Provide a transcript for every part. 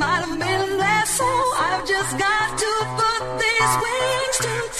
might have been left, so I've just got to put these wings to.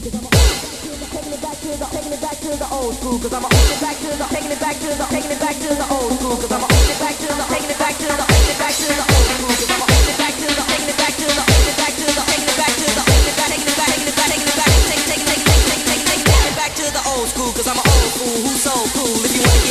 cause I'm a taking it back to the old school, I'm a taking it taking it back to the old school, I'm a taking it taking it back to the old school, I'm a taking it taking it back to the old school, I'm a old school who's so cool if you want.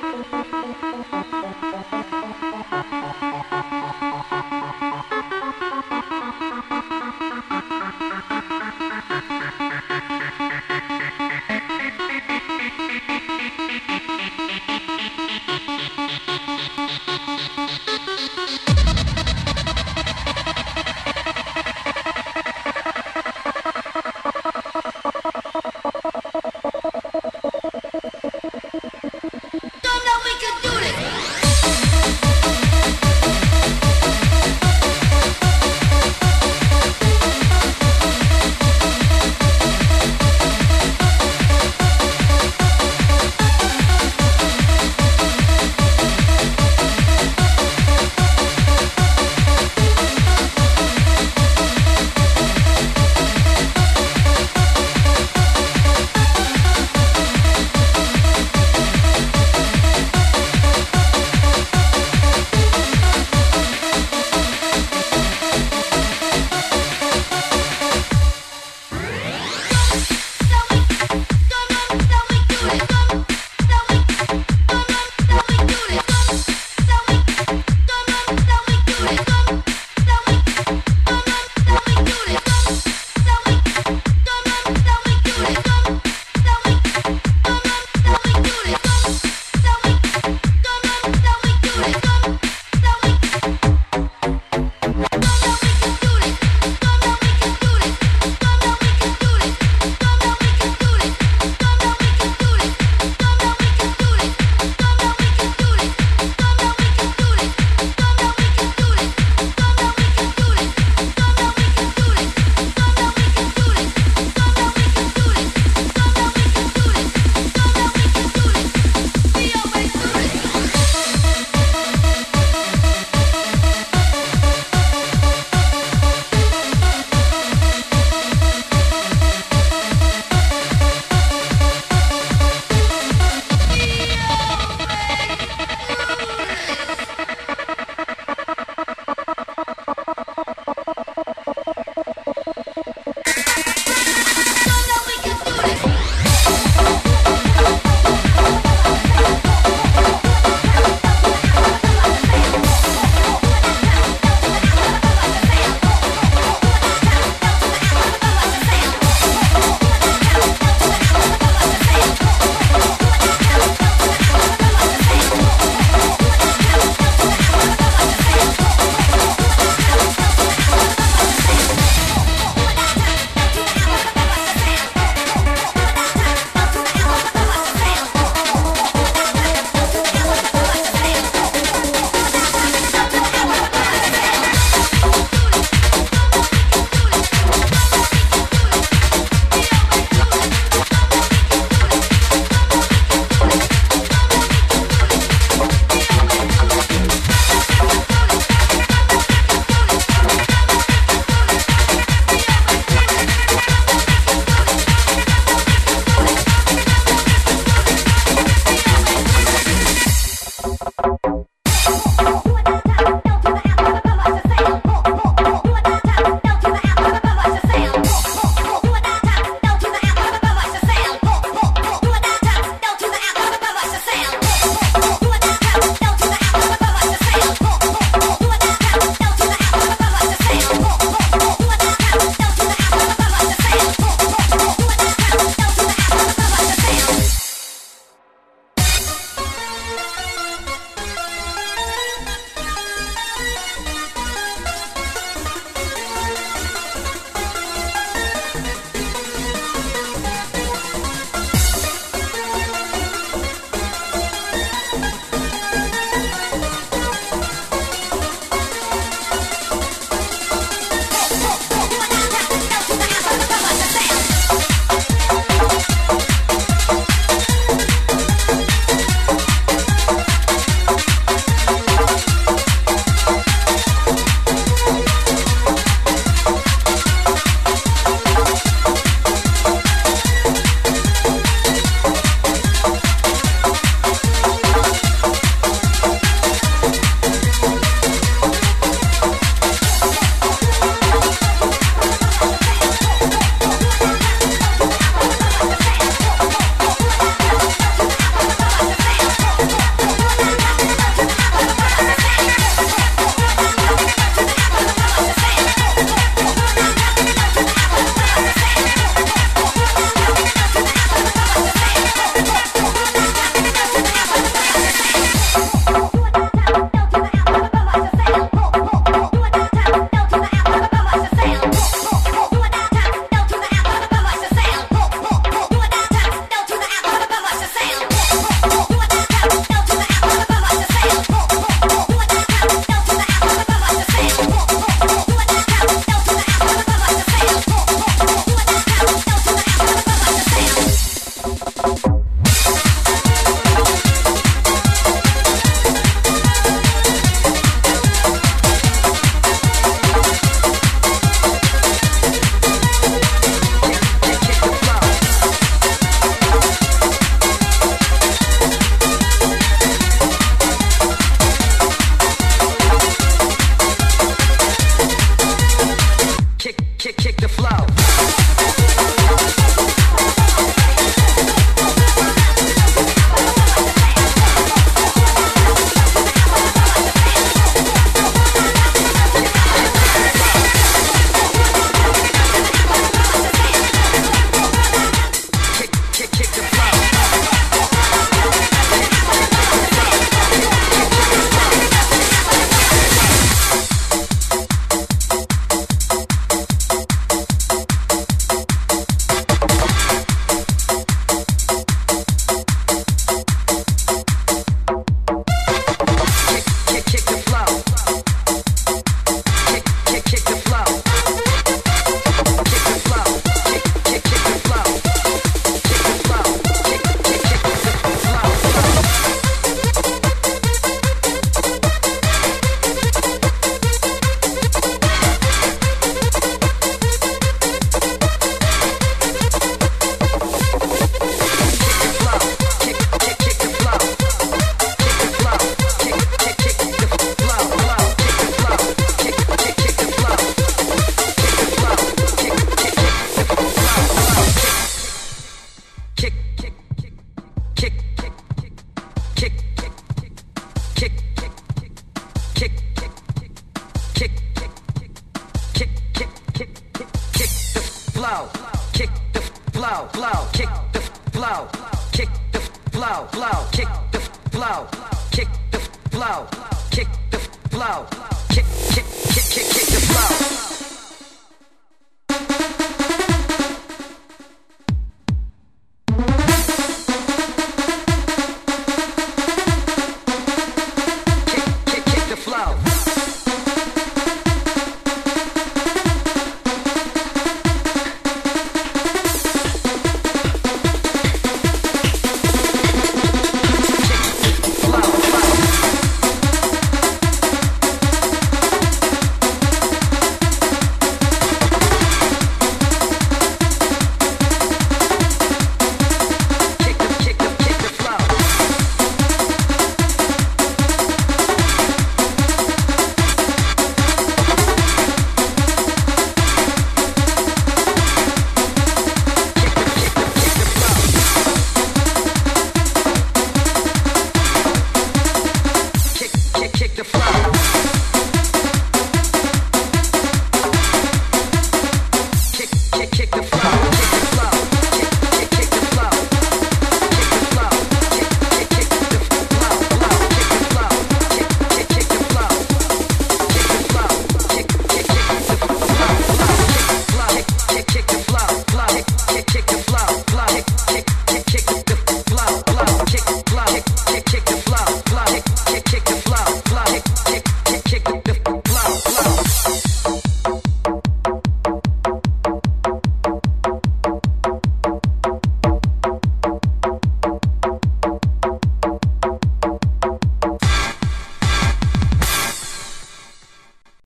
Thank you.